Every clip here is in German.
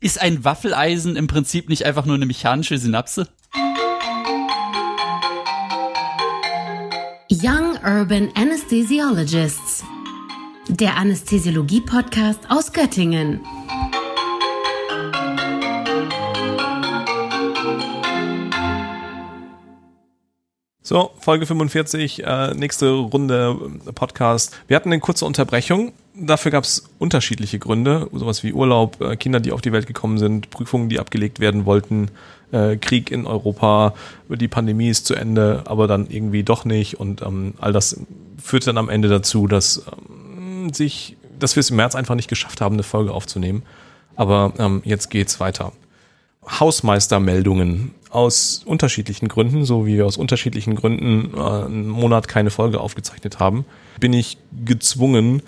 Ist ein Waffeleisen im Prinzip nicht einfach nur eine mechanische Synapse? Young Urban Anesthesiologists. Der Anästhesiologie-Podcast aus Göttingen. So, Folge 45, äh, nächste Runde äh, Podcast. Wir hatten eine kurze Unterbrechung. Dafür gab es unterschiedliche Gründe, sowas wie Urlaub, äh, Kinder, die auf die Welt gekommen sind, Prüfungen, die abgelegt werden wollten, äh, Krieg in Europa, die Pandemie ist zu Ende, aber dann irgendwie doch nicht. Und ähm, all das führt dann am Ende dazu, dass ähm, sich, dass wir es im März einfach nicht geschafft haben, eine Folge aufzunehmen. Aber ähm, jetzt geht's weiter. Hausmeistermeldungen aus unterschiedlichen Gründen, so wie wir aus unterschiedlichen Gründen äh, einen Monat keine Folge aufgezeichnet haben, bin ich gezwungen,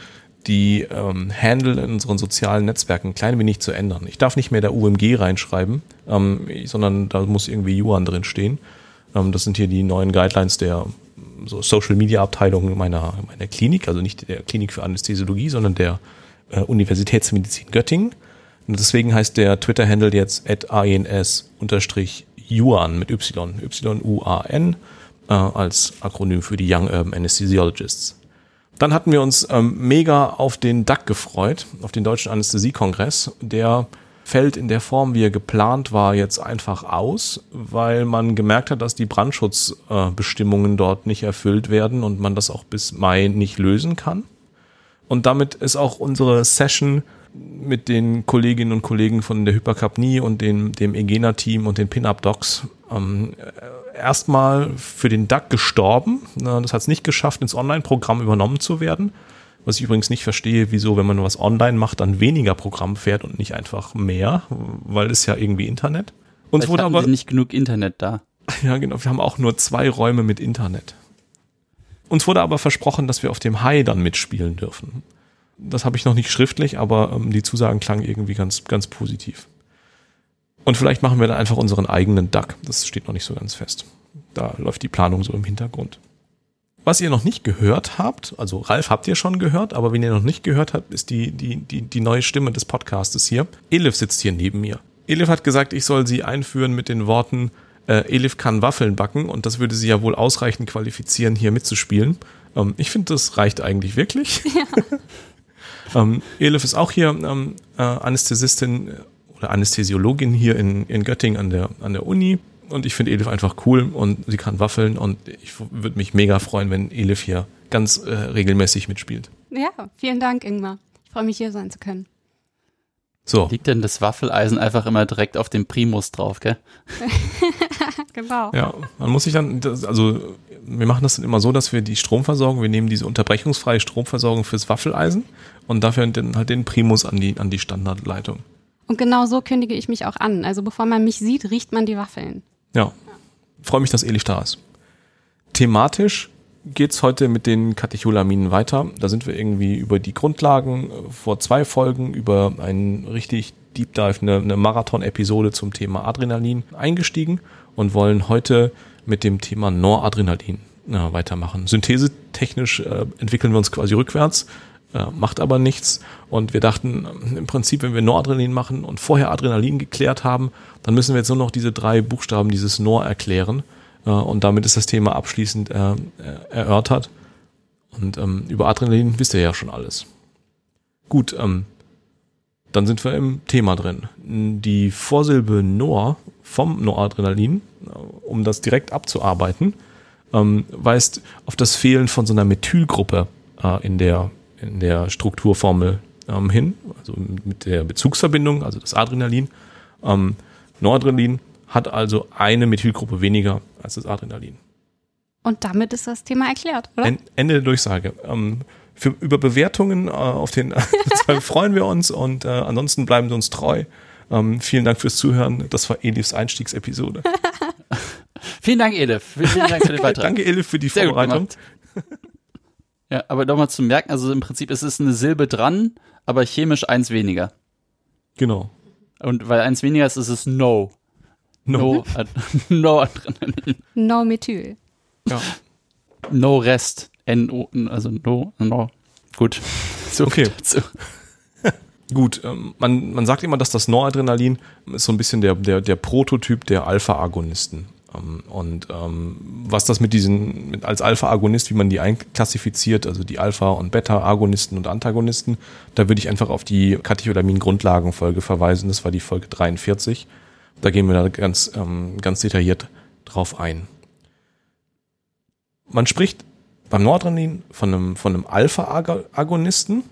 die ähm, Handle in unseren sozialen Netzwerken ein klein wenig zu ändern. Ich darf nicht mehr der UMG reinschreiben, ähm, sondern da muss irgendwie Yuan drin stehen. Ähm, das sind hier die neuen Guidelines der so Social Media Abteilung meiner, meiner Klinik, also nicht der Klinik für Anästhesiologie, sondern der äh, Universitätsmedizin Göttingen. Und deswegen heißt der Twitter-Handle jetzt at ans-yuan mit Y, Y-U-A-N, äh, als Akronym für die Young Urban Anesthesiologists. Dann hatten wir uns ähm, mega auf den DAC gefreut, auf den Deutschen Anästhesiekongress. Der fällt in der Form, wie er geplant war, jetzt einfach aus, weil man gemerkt hat, dass die Brandschutzbestimmungen äh, dort nicht erfüllt werden und man das auch bis Mai nicht lösen kann. Und damit ist auch unsere Session mit den Kolleginnen und Kollegen von der Hypercapnie und den, dem Egena-Team und den Pin-Up-Docs ähm, erstmal für den DAC gestorben. Das hat es nicht geschafft, ins Online-Programm übernommen zu werden. Was ich übrigens nicht verstehe, wieso, wenn man was online macht, dann weniger Programm fährt und nicht einfach mehr, weil es ja irgendwie Internet. Uns wurde aber nicht genug Internet da. Ja, genau. Wir haben auch nur zwei Räume mit Internet. Uns wurde aber versprochen, dass wir auf dem High dann mitspielen dürfen. Das habe ich noch nicht schriftlich, aber ähm, die Zusagen klangen irgendwie ganz, ganz positiv. Und vielleicht machen wir dann einfach unseren eigenen DAC. Das steht noch nicht so ganz fest. Da läuft die Planung so im Hintergrund. Was ihr noch nicht gehört habt, also Ralf habt ihr schon gehört, aber wenn ihr noch nicht gehört habt, ist die, die, die, die neue Stimme des Podcastes hier. Elif sitzt hier neben mir. Elif hat gesagt, ich soll sie einführen mit den Worten, äh, Elif kann Waffeln backen und das würde sie ja wohl ausreichend qualifizieren, hier mitzuspielen. Ähm, ich finde, das reicht eigentlich wirklich. Ja. Ähm, Elif ist auch hier ähm, äh, Anästhesistin äh, oder Anästhesiologin hier in, in Göttingen an der, an der Uni. Und ich finde Elif einfach cool und sie kann waffeln und ich würde mich mega freuen, wenn Elif hier ganz äh, regelmäßig mitspielt. Ja, vielen Dank, Ingmar. Ich freue mich, hier sein zu können. So. Liegt denn das Waffeleisen einfach immer direkt auf dem Primus drauf, gell? genau. Ja, man muss sich dann, also wir machen das dann immer so, dass wir die Stromversorgung, wir nehmen diese unterbrechungsfreie Stromversorgung fürs Waffeleisen und dafür dann halt den Primus an die, an die Standardleitung. Und genau so kündige ich mich auch an. Also bevor man mich sieht, riecht man die Waffeln. Ja. Freue mich, dass Elif da ist. Thematisch geht's heute mit den Katecholaminen weiter. Da sind wir irgendwie über die Grundlagen äh, vor zwei Folgen über einen richtig Deep Dive, eine, eine Marathon-Episode zum Thema Adrenalin eingestiegen und wollen heute mit dem Thema Noradrenalin äh, weitermachen. Synthesetechnisch äh, entwickeln wir uns quasi rückwärts, äh, macht aber nichts. Und wir dachten, äh, im Prinzip, wenn wir Noradrenalin machen und vorher Adrenalin geklärt haben, dann müssen wir jetzt nur noch diese drei Buchstaben dieses Nor erklären. Äh, und damit ist das Thema abschließend äh, erörtert. Und ähm, über Adrenalin wisst ihr ja schon alles. Gut, ähm, dann sind wir im Thema drin. Die Vorsilbe Nor vom Noradrenalin, um das direkt abzuarbeiten, ähm, weist auf das Fehlen von so einer Methylgruppe äh, in, der, in der Strukturformel ähm, hin, also mit der Bezugsverbindung, also das Adrenalin. Ähm, Noradrenalin hat also eine Methylgruppe weniger als das Adrenalin. Und damit ist das Thema erklärt, oder? Ende der Durchsage. Ähm, für, über Bewertungen äh, auf den freuen wir uns und äh, ansonsten bleiben wir uns treu. Ähm, vielen Dank fürs Zuhören. Das war Elifs Einstiegsepisode. vielen Dank, Elif. Vielen Dank für den Beitrag. Danke, Elif, für die Sehr Vorbereitung. Ja, aber nochmal zu merken, also im Prinzip ist es eine Silbe dran, aber chemisch eins weniger. Genau. Und weil eins weniger ist, ist es No. No. No, no Adrenalin. No Methyl. Ja. No Rest. N-O, also No, No. Gut. So okay. gut, ähm, man, man sagt immer, dass das Noradrenalin ist so ein bisschen der, der, der Prototyp der Alpha-Agonisten. Ähm, und ähm, was das mit diesen, mit, als Alpha-Agonist, wie man die einklassifiziert, also die Alpha- und Beta-Agonisten und Antagonisten, da würde ich einfach auf die Katecholamin-Grundlagenfolge verweisen. Das war die Folge 43. Da gehen wir da ganz, ähm, ganz detailliert drauf ein. Man spricht beim Noradrenalin von einem, von einem Alpha-Agonisten,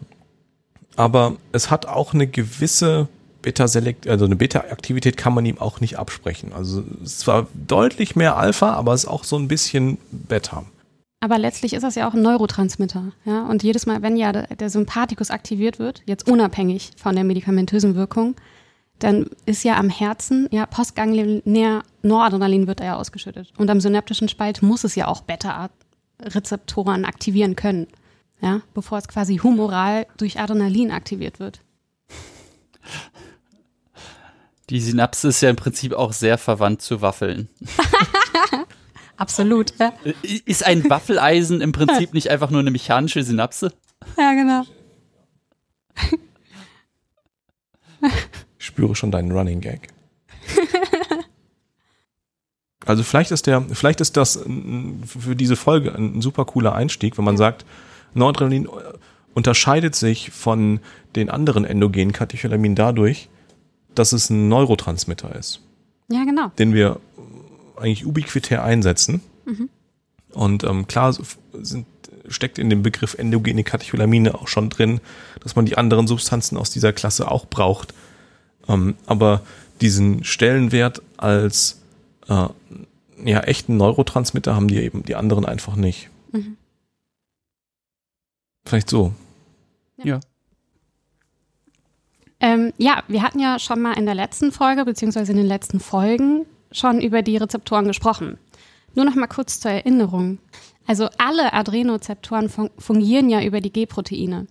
aber es hat auch eine gewisse Beta-Selekt, also eine Beta-Aktivität kann man ihm auch nicht absprechen. Also es ist zwar deutlich mehr Alpha, aber es ist auch so ein bisschen Beta. Aber letztlich ist das ja auch ein Neurotransmitter. Ja? Und jedes Mal, wenn ja der, Sympathikus aktiviert wird, jetzt unabhängig von der medikamentösen Wirkung, dann ist ja am Herzen, ja, postganglionär Noradrenalin wird ja ausgeschüttet. Und am synaptischen Spalt muss es ja auch Beta-Rezeptoren aktivieren können. Ja, bevor es quasi humoral durch Adrenalin aktiviert wird. Die Synapse ist ja im Prinzip auch sehr verwandt zu Waffeln. Absolut. Ja. Ist ein Waffeleisen im Prinzip nicht einfach nur eine mechanische Synapse? ja, genau. Ich spüre schon deinen Running Gag. Also vielleicht ist der, vielleicht ist das für diese Folge ein super cooler Einstieg, wenn man sagt, Noradrenalin äh, unterscheidet sich von den anderen endogenen Katecholaminen dadurch, dass es ein Neurotransmitter ist. Ja, genau. Den wir eigentlich ubiquitär einsetzen. Mhm. Und ähm, klar sind, steckt in dem Begriff endogene Katecholamine auch schon drin, dass man die anderen Substanzen aus dieser Klasse auch braucht. Ähm, aber diesen Stellenwert als äh, ja, echten Neurotransmitter haben die eben die anderen einfach nicht. Mhm. Vielleicht so. Ja. Ähm, ja, wir hatten ja schon mal in der letzten Folge, beziehungsweise in den letzten Folgen, schon über die Rezeptoren gesprochen. Nur noch mal kurz zur Erinnerung. Also alle Adrenozeptoren fun fungieren ja über die G-Proteine.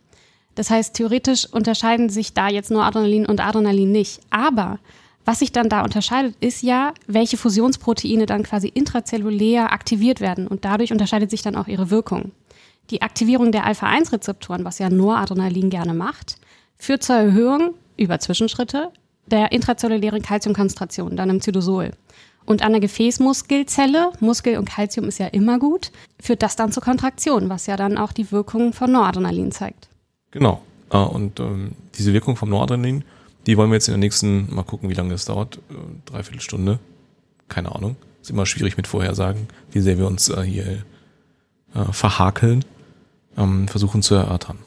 Das heißt, theoretisch unterscheiden sich da jetzt nur Adrenalin und Adrenalin nicht. Aber was sich dann da unterscheidet, ist ja, welche Fusionsproteine dann quasi intrazellulär aktiviert werden. Und dadurch unterscheidet sich dann auch ihre Wirkung. Die Aktivierung der Alpha-1-Rezeptoren, was ja Noradrenalin gerne macht, führt zur Erhöhung über Zwischenschritte der intrazellulären Kalziumkonzentration, dann im Zytosol. Und an der Gefäßmuskelzelle, Muskel und Kalzium ist ja immer gut, führt das dann zur Kontraktion, was ja dann auch die Wirkung von Noradrenalin zeigt. Genau. Ah, und ähm, diese Wirkung vom Noradrenalin, die wollen wir jetzt in der nächsten, mal gucken, wie lange das dauert, äh, dreiviertel Stunde, keine Ahnung. Ist immer schwierig mit Vorhersagen, wie sehr wir uns äh, hier äh, verhakeln ähm, versuchen zu erörtern.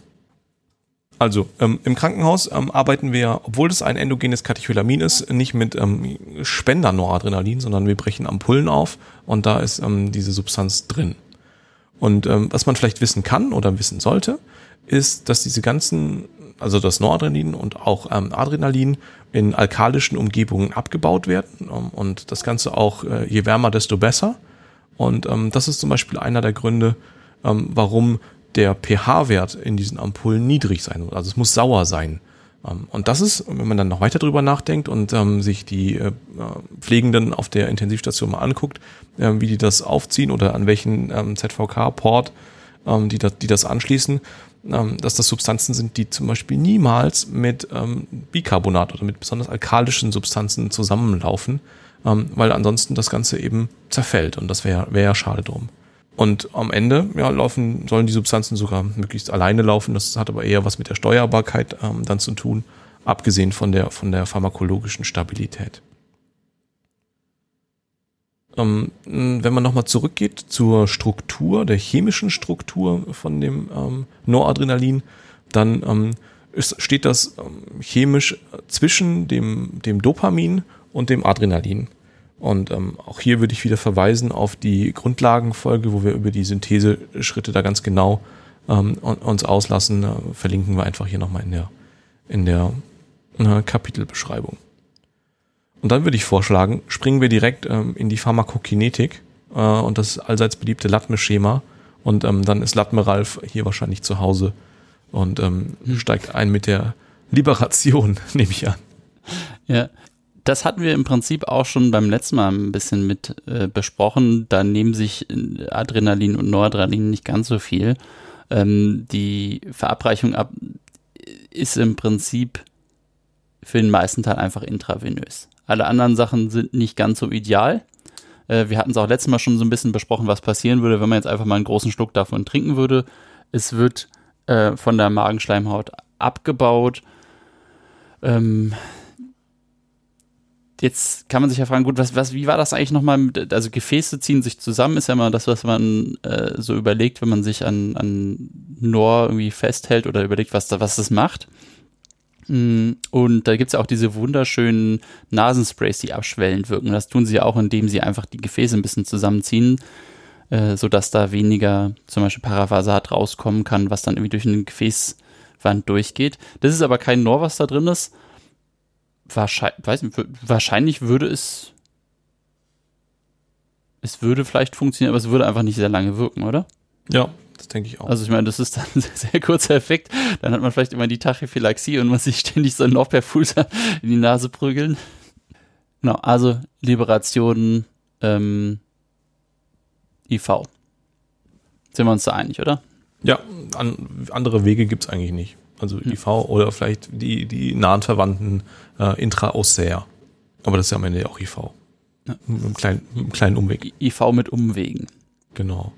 Also ähm, im Krankenhaus ähm, arbeiten wir, obwohl es ein endogenes Katecholamin ist, nicht mit ähm, Spender-Noradrenalin, sondern wir brechen Ampullen auf und da ist ähm, diese Substanz drin. Und ähm, was man vielleicht wissen kann oder wissen sollte, ist, dass diese ganzen, also das Noradrenalin und auch ähm, Adrenalin in alkalischen Umgebungen abgebaut werden und das Ganze auch äh, je wärmer, desto besser. Und das ist zum Beispiel einer der Gründe, warum der pH-Wert in diesen Ampullen niedrig sein muss. Also es muss sauer sein. Ähm, und das ist, wenn man dann noch weiter drüber nachdenkt und ähm, sich die äh, Pflegenden auf der Intensivstation mal anguckt, äh, wie die das aufziehen oder an welchen ähm, ZVK-Port ähm, die, das, die das anschließen, ähm, dass das Substanzen sind, die zum Beispiel niemals mit ähm, Bicarbonat oder mit besonders alkalischen Substanzen zusammenlaufen, weil ansonsten das Ganze eben zerfällt und das wäre wär ja schade drum. Und am Ende ja, laufen, sollen die Substanzen sogar möglichst alleine laufen. Das hat aber eher was mit der Steuerbarkeit ähm, dann zu tun, abgesehen von der, von der pharmakologischen Stabilität. Ähm, wenn man nochmal zurückgeht zur Struktur, der chemischen Struktur von dem ähm, Noradrenalin, dann ähm, ist, steht das ähm, chemisch zwischen dem, dem Dopamin und dem Adrenalin. Und ähm, auch hier würde ich wieder verweisen auf die Grundlagenfolge, wo wir über die Syntheseschritte da ganz genau ähm, uns auslassen. Verlinken wir einfach hier nochmal in der, in der äh, Kapitelbeschreibung. Und dann würde ich vorschlagen, springen wir direkt ähm, in die Pharmakokinetik äh, und das allseits beliebte Latme-Schema. Und ähm, dann ist Latme Ralf hier wahrscheinlich zu Hause und ähm, hm. steigt ein mit der Liberation, nehme ich an. Ja, das hatten wir im Prinzip auch schon beim letzten Mal ein bisschen mit äh, besprochen. Da nehmen sich äh, Adrenalin und Noradrenalin nicht ganz so viel. Ähm, die Verabreichung ab ist im Prinzip für den meisten Teil einfach intravenös. Alle anderen Sachen sind nicht ganz so ideal. Äh, wir hatten es auch letztes Mal schon so ein bisschen besprochen, was passieren würde, wenn man jetzt einfach mal einen großen Schluck davon trinken würde. Es wird äh, von der Magenschleimhaut abgebaut. Ähm, jetzt kann man sich ja fragen, gut, was, was, wie war das eigentlich nochmal? Also Gefäße ziehen sich zusammen, ist ja mal das, was man äh, so überlegt, wenn man sich an, an Nor irgendwie festhält oder überlegt, was, da, was das macht. Mm, und da gibt es ja auch diese wunderschönen Nasensprays, die abschwellend wirken. Das tun sie auch, indem sie einfach die Gefäße ein bisschen zusammenziehen, äh, sodass da weniger zum Beispiel Paravasat rauskommen kann, was dann irgendwie durch eine Gefäßwand durchgeht. Das ist aber kein Nor, was da drin ist, wahrscheinlich, weiß nicht, wahrscheinlich würde es, es würde vielleicht funktionieren, aber es würde einfach nicht sehr lange wirken, oder? Ja, das denke ich auch. Also ich meine, das ist dann ein sehr, sehr kurzer Effekt. Dann hat man vielleicht immer die Tachyphylaxie und muss sich ständig so ein Loch per Fuß in die Nase prügeln. Genau, also Liberation, ähm, IV. Sind wir uns da einig, oder? Ja, an, andere Wege gibt es eigentlich nicht. Also IV oder vielleicht die, die nahen Verwandten äh, Intraossär. Aber das ist ja am Ende auch IV. Ja. Mit, einem kleinen, mit einem kleinen Umweg. IV mit Umwegen. Genau.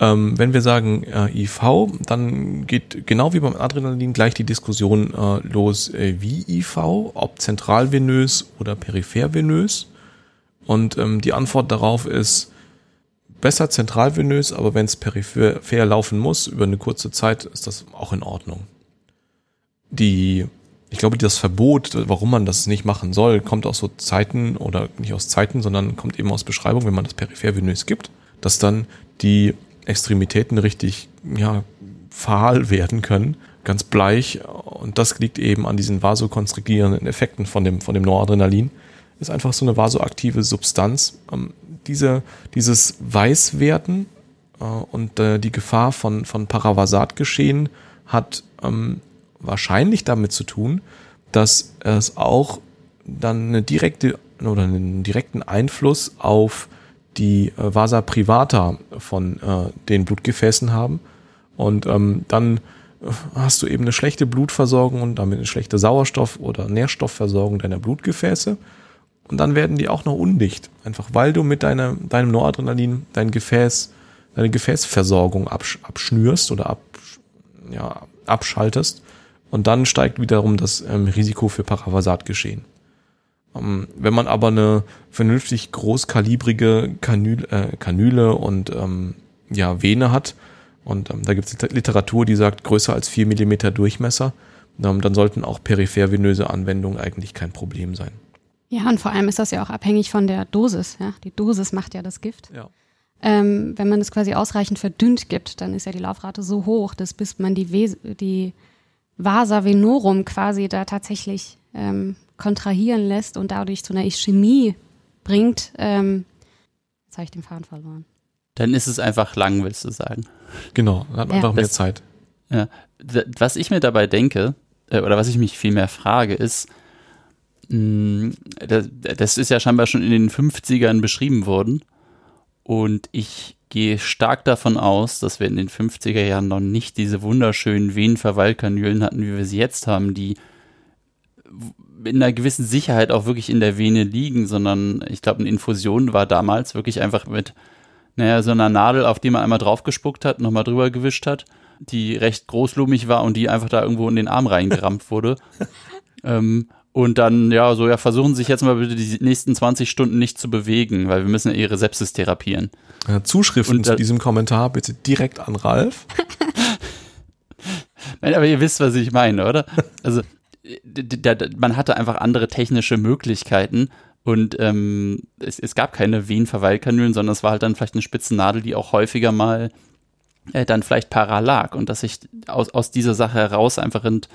Ähm, wenn wir sagen äh, IV, dann geht genau wie beim Adrenalin gleich die Diskussion äh, los, äh, wie IV, ob zentralvenös oder periphervenös. Und ähm, die Antwort darauf ist besser zentralvenös, aber wenn es peripher laufen muss über eine kurze Zeit, ist das auch in Ordnung die, ich glaube, das Verbot, warum man das nicht machen soll, kommt aus so Zeiten oder nicht aus Zeiten, sondern kommt eben aus Beschreibung, wenn man das peripher-venös gibt, dass dann die Extremitäten richtig, ja, fahl werden können, ganz bleich. Und das liegt eben an diesen vasokonstrigierenden Effekten von dem, von dem Noradrenalin. Ist einfach so eine vasoaktive Substanz. Ähm, diese, dieses Weißwerden äh, und äh, die Gefahr von, von Paravasatgeschehen hat ähm, wahrscheinlich damit zu tun, dass es auch dann eine direkte oder einen direkten Einfluss auf die äh, Vasa privata von äh, den Blutgefäßen haben. Und ähm, dann äh, hast du eben eine schlechte Blutversorgung und damit eine schlechte Sauerstoff- oder Nährstoffversorgung deiner Blutgefäße. Und dann werden die auch noch undicht. Einfach weil du mit deiner, deinem Noradrenalin dein Gefäß, deine Gefäßversorgung absch abschnürst oder ab, ja, abschaltest. Und dann steigt wiederum das ähm, Risiko für Paravasatgeschehen. Ähm, wenn man aber eine vernünftig großkalibrige Kanüle, äh, Kanüle und ähm, ja, Vene hat, und ähm, da gibt es Literatur, die sagt, größer als vier Millimeter Durchmesser, ähm, dann sollten auch periphervenöse Anwendungen eigentlich kein Problem sein. Ja, und vor allem ist das ja auch abhängig von der Dosis. Ja? Die Dosis macht ja das Gift. Ja. Ähm, wenn man es quasi ausreichend verdünnt gibt, dann ist ja die Laufrate so hoch, dass bis man die, Wes die Vasa venorum quasi da tatsächlich ähm, kontrahieren lässt und dadurch zu einer Ischämie bringt, ähm, jetzt habe ich den Faden verloren. Dann ist es einfach lang, willst du sagen. Genau, dann hat man ja. einfach mehr das, Zeit. Ja. Was ich mir dabei denke, äh, oder was ich mich viel mehr frage, ist, mh, das, das ist ja scheinbar schon in den 50ern beschrieben worden. Und ich gehe stark davon aus, dass wir in den 50er Jahren noch nicht diese wunderschönen Venenverweilkanülen hatten, wie wir sie jetzt haben, die in einer gewissen Sicherheit auch wirklich in der Vene liegen, sondern ich glaube, eine Infusion war damals wirklich einfach mit, naja, so einer Nadel, auf die man einmal draufgespuckt hat, nochmal drüber gewischt hat, die recht großlumig war und die einfach da irgendwo in den Arm reingerammt wurde. ähm, und dann, ja, so, ja, versuchen Sie sich jetzt mal bitte die nächsten 20 Stunden nicht zu bewegen, weil wir müssen ja Ihre Sepsis therapieren. Ja, Zuschriften und, zu diesem Kommentar bitte direkt an Ralf. Nein, aber ihr wisst, was ich meine, oder? Also, man hatte einfach andere technische Möglichkeiten und ähm, es, es, gab keine Venenverweilkanülen, sondern es war halt dann vielleicht eine Spitzennadel, die auch häufiger mal äh, dann vielleicht paral lag und dass sich aus, aus dieser Sache heraus einfach ent,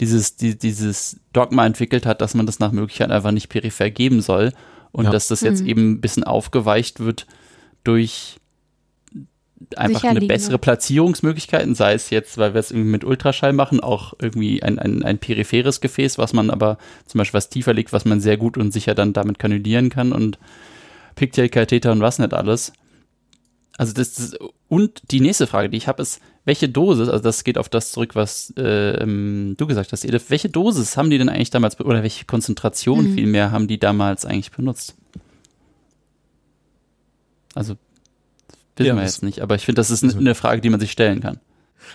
dieses, die, dieses Dogma entwickelt hat, dass man das nach Möglichkeit einfach nicht peripher geben soll und ja. dass das jetzt mhm. eben ein bisschen aufgeweicht wird durch einfach eine bessere Platzierungsmöglichkeiten, sei es jetzt, weil wir es irgendwie mit Ultraschall machen, auch irgendwie ein, ein, ein peripheres Gefäß, was man aber zum Beispiel was tiefer liegt, was man sehr gut und sicher dann damit kanülieren kann und Pigtail-Katheter und was nicht alles. Also das, das und die nächste Frage, die ich habe, ist, welche Dosis, also das geht auf das zurück, was äh, ähm, du gesagt hast, Edith, welche Dosis haben die denn eigentlich damals, oder welche Konzentration Mhm. vielmehr haben die damals eigentlich benutzt? Also, wissen Ja, wir jetzt nicht, aber ich finde, das ist eine Frage, die man sich stellen kann.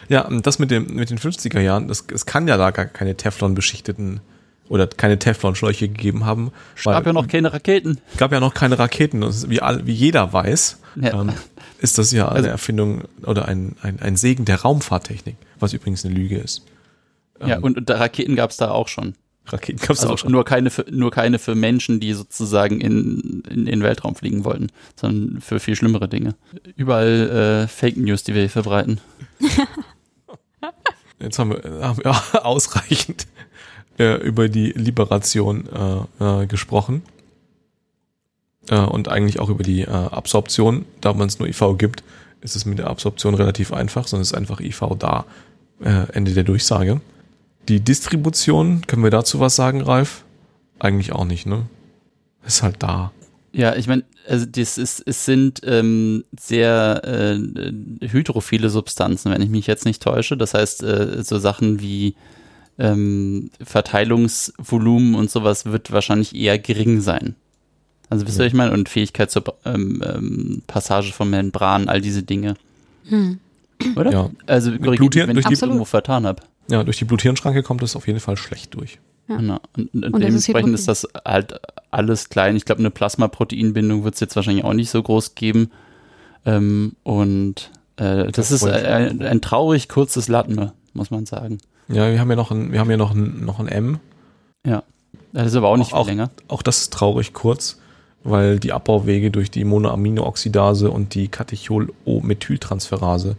Ja, und das mit, dem, mit den 50er Jahren, das, es kann ja da gar keine Teflon-beschichteten oder keine Teflon-Schläuche gegeben haben. Es gab ja noch keine Raketen. gab ja noch keine Raketen. Wie, all, wie jeder weiß, Ja. ähm, ist das ja eine Also- Erfindung oder ein, ein, ein Segen der Raumfahrttechnik, was übrigens eine Lüge ist. Ja, und, und Raketen gab es da auch schon. Raketen gab es Also auch schon. nur keine für, nur keine für Menschen, die sozusagen in, in den Weltraum fliegen wollten, sondern für viel schlimmere Dinge. Überall äh, Fake News, die wir hier verbreiten. Jetzt haben wir, äh, haben wir ausreichend äh, über die Liberation äh, äh, gesprochen. Äh, und eigentlich auch über die äh, Absorption. Da man es nur IV gibt, ist es mit der Absorption relativ einfach, sondern es ist einfach IV da. Äh, Ende der Durchsage. Die Distribution, können wir dazu was sagen, Ralf? Eigentlich auch nicht, ne? Ist halt da. Ja, ich meine, also das ist, es sind ähm, sehr äh, hydrophile Substanzen, wenn ich mich jetzt nicht täusche. Das heißt, äh, so Sachen wie ähm, Verteilungsvolumen und sowas wird wahrscheinlich eher gering sein. Also wisst ihr, Ja. was ich meine? Und Fähigkeit zur ähm, ähm, Passage von Membranen, all diese Dinge. Oder? Ja. Also korrigiert wenn durch ich die- das irgendwo vertan habe. Ja, durch die Bluthirnschranke kommt es auf jeden Fall schlecht durch. Ja. Genau. Und, und, Und ist dementsprechend Hydrogen. ist das halt alles klein. Ich glaube, eine Plasmaproteinbindung wird es jetzt wahrscheinlich auch nicht so groß geben. Ähm, und äh, das Das ist ein, ein traurig kurzes Latme, muss man sagen. Ja, wir haben ja noch ein, wir haben ja noch ein, noch ein M. Ja. Das ist aber auch nicht Auch- viel länger. Auch das ist traurig kurz, weil die Abbauwege durch die Monoaminooxidase und die Catechol-O-Methyltransferase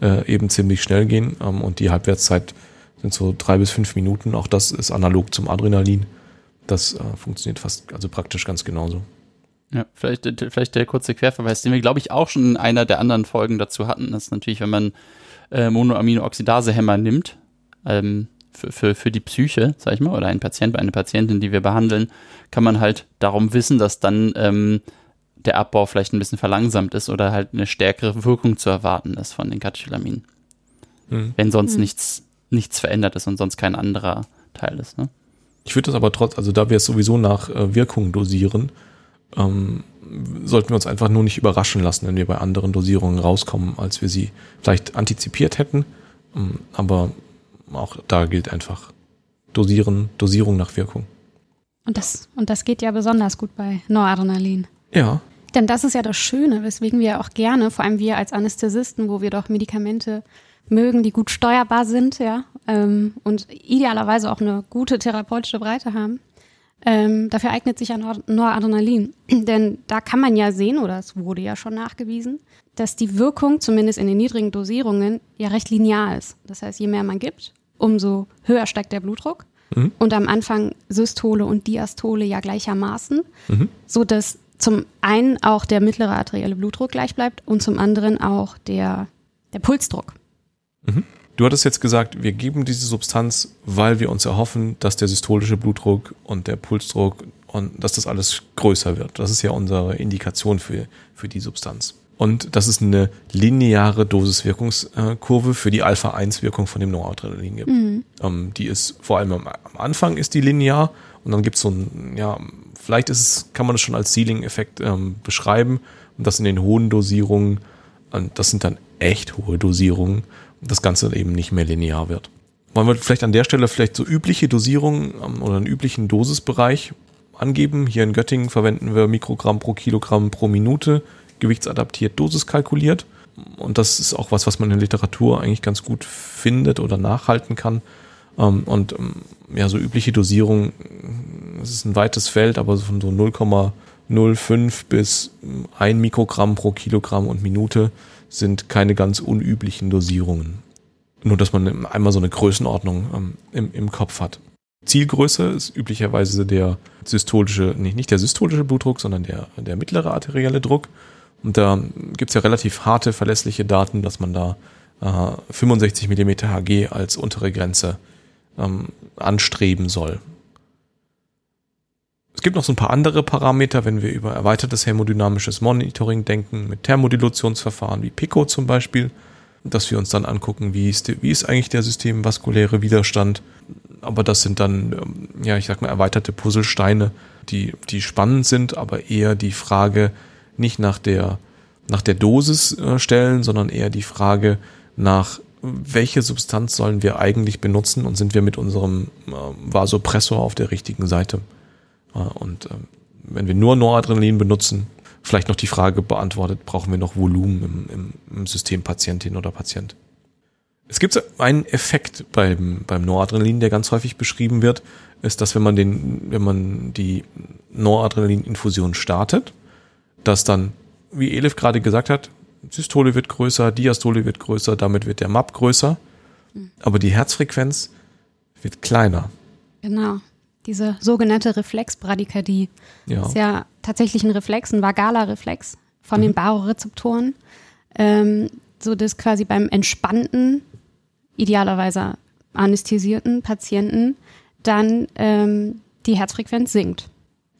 äh, eben ziemlich schnell gehen ähm, und die Halbwertszeit sind so drei bis fünf Minuten. Auch das ist analog zum Adrenalin. Das äh, funktioniert fast, also praktisch ganz genauso. Ja, vielleicht, äh, vielleicht der kurze Querverweis, den wir, glaube ich, auch schon in einer der anderen Folgen dazu hatten, ist natürlich, wenn man äh, Monoaminooxidasehemmer nimmt, ähm, für, für, für die Psyche, sag ich mal, oder ein Patient, eine Patientin, die wir behandeln, kann man halt darum wissen, dass dann ähm, der Abbau vielleicht ein bisschen verlangsamt ist oder halt eine stärkere Wirkung zu erwarten ist von den Catecholaminen. Hm. Wenn sonst nichts, nichts verändert ist und sonst kein anderer Teil ist. Ne? Ich würde das aber trotz, also da wir es sowieso nach äh, Wirkung dosieren, ähm, sollten wir uns einfach nur nicht überraschen lassen, wenn wir bei anderen Dosierungen rauskommen, als wir sie vielleicht antizipiert hätten. Ähm, aber auch da gilt einfach dosieren, Dosierung nach Wirkung. Und das, und das geht ja besonders gut bei Noradrenalin. Ja, Denn das ist ja das Schöne, weswegen wir auch gerne, vor allem wir als Anästhesisten, wo wir doch Medikamente mögen, die gut steuerbar sind, ja, ähm, und idealerweise auch eine gute therapeutische Breite haben. Ähm, dafür eignet sich ja Nor Noradrenalin. Denn da kann man ja sehen, oder es wurde ja schon nachgewiesen, dass die Wirkung, zumindest in den niedrigen Dosierungen, ja recht linear ist. Das heißt, je mehr man gibt, umso höher steigt der Blutdruck. Und am Anfang Systole und Diastole ja gleichermaßen, so dass zum einen auch der mittlere arterielle Blutdruck gleich bleibt und zum anderen auch der, der Pulsdruck. du hattest jetzt gesagt, wir geben diese Substanz, weil wir uns erhoffen, dass der systolische Blutdruck und der Pulsdruck und dass das alles größer wird. Das ist ja unsere Indikation für, für die Substanz. Und das ist eine lineare Dosiswirkungskurve für die Alpha-1-Wirkung von dem Noradrenalin gibt. Ähm, die ist vor allem am, am Anfang ist die linear und dann gibt es so ein, ja, vielleicht ist es, kann man es schon als Ceiling-Effekt ähm, beschreiben und das in den hohen Dosierungen, das sind dann echt hohe Dosierungen, das Ganze eben nicht mehr linear wird. Wollen wir vielleicht an der Stelle vielleicht so übliche Dosierungen ähm, oder einen üblichen Dosisbereich angeben? Hier in Göttingen verwenden wir Mikrogramm pro Kilogramm pro Minute, gewichtsadaptiert Dosis kalkuliert. Und das ist auch was, was man in der Literatur eigentlich ganz gut findet oder nachhalten kann. Ähm, Und ähm, ja, so übliche Dosierung, das ist ein weites Feld, aber von so 0,05 bis 1 Mikrogramm pro Kilogramm und Minute sind keine ganz unüblichen Dosierungen. Nur, dass man einmal so eine Größenordnung ähm, im, im Kopf hat. Zielgröße ist üblicherweise der systolische, nicht, nicht der systolische Blutdruck, sondern der, der mittlere arterielle Druck. Und da gibt's ja relativ harte, verlässliche Daten, dass man da äh, 65 mm Hg als untere Grenze ähm, anstreben soll. Es gibt noch so ein paar andere Parameter, wenn wir über erweitertes hämodynamisches Monitoring denken, mit Thermodilutionsverfahren wie PICO zum Beispiel, dass wir uns dann angucken, wie ist, wie ist eigentlich der systemvaskuläre Widerstand. Aber das sind dann, ähm, ja, ich sag mal, erweiterte Puzzlesteine, die, die spannend sind, aber eher die Frage nicht nach der, nach der Dosis äh, stellen, sondern eher die Frage nach, welche Substanz sollen wir eigentlich benutzen und sind wir mit unserem äh, Vasopressor auf der richtigen Seite. Äh, und äh, wenn wir nur Noradrenalin benutzen, vielleicht noch die Frage beantwortet, brauchen wir noch Volumen im, im, im System Patientin oder Patient. Es gibt einen Effekt beim, beim Noradrenalin, der ganz häufig beschrieben wird, ist, dass wenn man den, wenn man die Noradrenalin-Infusion startet, dass dann, wie Elif gerade gesagt hat, Systole wird größer, Diastole wird größer, damit wird der MAP größer, aber die Herzfrequenz wird kleiner. Genau. Diese sogenannte Reflexbradykardie Ja. ist ja tatsächlich ein Reflex, ein vagaler Reflex von den Barorezeptoren, ähm, so dass quasi beim entspannten, idealerweise anästhesierten Patienten dann ähm, die Herzfrequenz sinkt.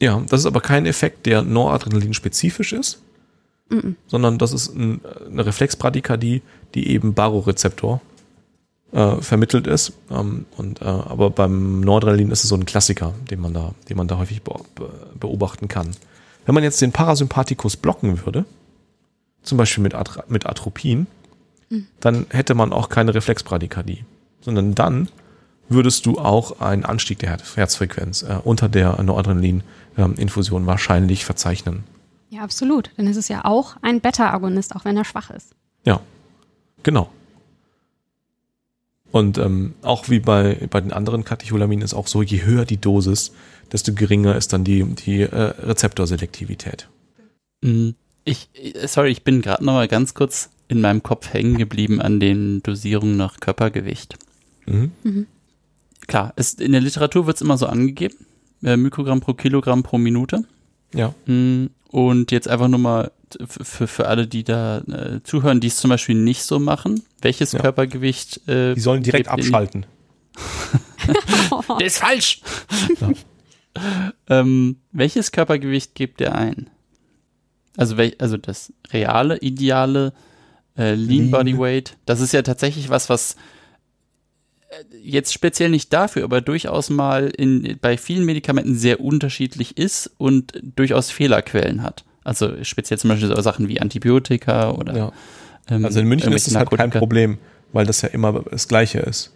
Ja, das ist aber kein Effekt, der Noradrenalin spezifisch ist, sondern das ist ein, eine Reflexbradykardie, die eben Barorezeptor äh, vermittelt ist. Ähm, und, äh, aber beim Noradrenalin ist es so ein Klassiker, den man da, den man da häufig be be beobachten kann. Wenn man jetzt den Parasympathikus blocken würde, zum Beispiel mit, Atra mit Atropin, dann hätte man auch keine Reflexbradykardie, sondern dann würdest du auch einen Anstieg der Herz Herzfrequenz äh, unter der Noradrenalin-Infusion wahrscheinlich verzeichnen. Ja, absolut. Denn es ist ja auch ein Beta-Agonist, auch wenn er schwach ist. Ja, genau. Und ähm, auch wie bei, bei den anderen Katecholaminen ist auch so, je höher die Dosis, desto geringer ist dann die, die äh, Rezeptorselektivität. Mm, Ich, äh, sorry, ich bin gerade noch mal ganz kurz in meinem Kopf hängen geblieben an den Dosierungen nach Körpergewicht. Mhm. Klar, es, in der Literatur wird es immer so angegeben, äh, Mikrogramm pro Kilogramm pro Minute. Ja. Mm, Und jetzt einfach nur mal für, für alle, die da äh, zuhören, die es zum Beispiel nicht so machen. Welches Ja. Körpergewicht? Äh, Die sollen direkt abschalten. Der ist falsch! ähm, welches Körpergewicht gebt ihr ein? Also, wel, also das reale, ideale äh, Lean, Lean. Body Weight. Das ist ja tatsächlich was, was jetzt speziell nicht dafür, aber durchaus mal in, bei vielen Medikamenten sehr unterschiedlich ist und durchaus Fehlerquellen hat. Also speziell zum Beispiel so Sachen wie Antibiotika oder Ja. ähm, Also in München ist es halt kein. Problem, weil das ja immer das Gleiche ist.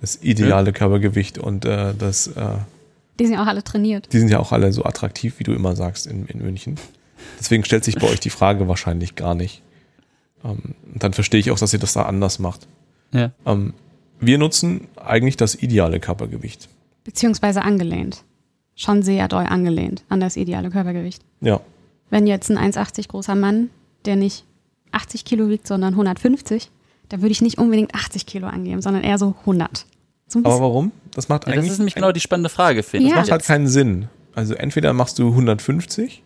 Das ideale Körpergewicht und äh, das, äh, Die sind ja auch alle trainiert. die sind ja auch alle so attraktiv, wie du immer sagst in, in München. Deswegen stellt sich bei euch die Frage wahrscheinlich gar nicht. Ähm, und dann verstehe ich auch, dass ihr das da anders macht. Ja. Ähm, wir nutzen eigentlich das ideale Körpergewicht. Beziehungsweise angelehnt. Schon sehr doll angelehnt an das ideale Körpergewicht. Ja. Wenn jetzt ein 1,80 großer Mann, der nicht 80 Kilo wiegt, sondern 150, da würde ich nicht unbedingt 80 Kilo angeben, sondern eher so 100. So Aber warum? Das macht Ja, eigentlich das ist nämlich genau die spannende Frage, finde Ja. ich. macht halt keinen Sinn. Also entweder machst du 150,